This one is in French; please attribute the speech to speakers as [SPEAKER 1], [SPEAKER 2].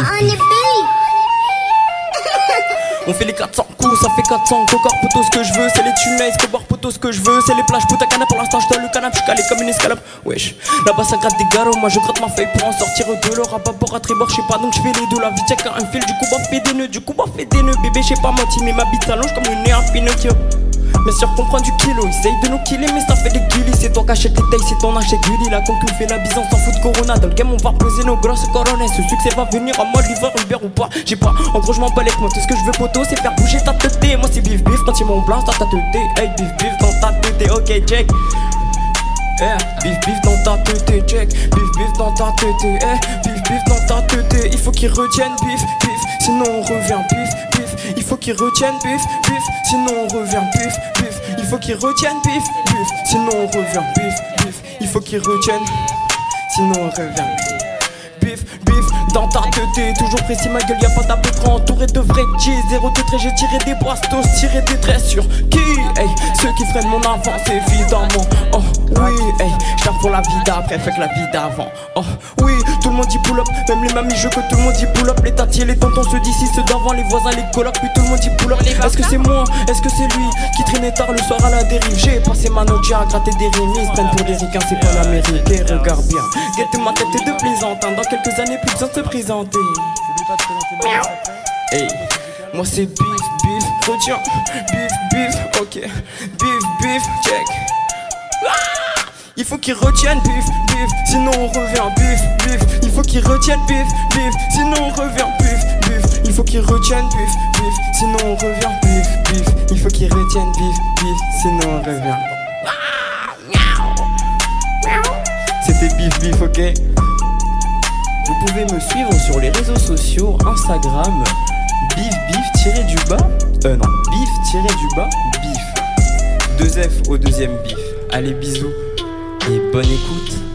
[SPEAKER 1] On fait les 400 coups, ça fait 400 Cocor poteau ce que je veux, c'est les tunnels, Escobar poteau ce que je veux, c'est les plages. Putain cana pour l'instant je le canap, je calé comme une escalope. Wesh, là-bas ça gratte des garots, moi je gratte ma feuille pour en sortir de l'or à bord à tribord, je sais pas donc je fais les deux, la vie check un fil, du coup bah fait des nœuds, du coup bah fait des nœuds, bébé je sais pas menti mais ma bite s'allonge comme le nez à Pinocchio mais sûr qu'on prend du kilo, essaye de nous killer mais ça fait des guilis C'est toi qui achètes les tailles, c'est ton achet Gulli. La concu fait la bise, on s'en fout de Corona. Dans le game on va reposer nos grosses corones Ce succès va venir à moi, livreur, Uber ou pas? J'ai pas, en gros je m'en bats les moi Tout ce que je veux poteau c'est faire bouger ta tête. Moi c'est bif bif quand il mon blanc dans ta tête Hey bif bif dans ta tête, ok check. Eh, bif bif dans ta tête, check. Bif bif dans ta tête, eh, bif bif dans ta tête qu'ils retiennent bif bif, sinon on revient bif bif Il faut qu'ils retiennent bif bif, sinon on revient bif bif Il faut qu'ils retiennent bif bif, sinon on revient bif bif Il faut qu'ils retiennent, sinon on revient bif dans ta tête, toujours précis ma gueule, y'a pas trop entouré de vrais G, zéro de trait, j'ai tiré des brastos, tiré des traits sur qui Hey, ceux qui freinent mon avance évidemment. Oh oui, hey, je pour la vie d'après, fait que la vie d'avant. Oh oui, tout le monde dit pull up, même les mamies je que tout le monde dit pull up. Les tatis et les tontons se disent ceux d'avant, les voisins, les colocs, puis tout le monde dit pull up. Est-ce que c'est moi, est-ce que c'est lui qui traînait tard le soir à la dérive? J'ai passé ma note à gratter des rimes, prennent pour des ricains, c'est pas l'amérique. Et regarde bien, guette ma tête est de plaisante, dans quelques années plus de se présenter moi c'est beef, beef, retiens, beef, beef, ok, beef, beef, check. Ah Il faut qu'ils retiennent beef, beef, sinon on revient beef, beef. Il faut qu'ils retiennent beef, beef, sinon on revient beef, beef. Il faut qu'ils retiennent beef, beef, sinon on revient beef, beef. Il faut qu'ils retiennent beef, beef, sinon on revient. C'était beef, beef, ok. Vous pouvez me suivre sur les réseaux sociaux, Instagram, bif bif tiré du bas. Euh non, bif tiré du bas, bif. Deux F au deuxième bif. Allez bisous et bonne écoute.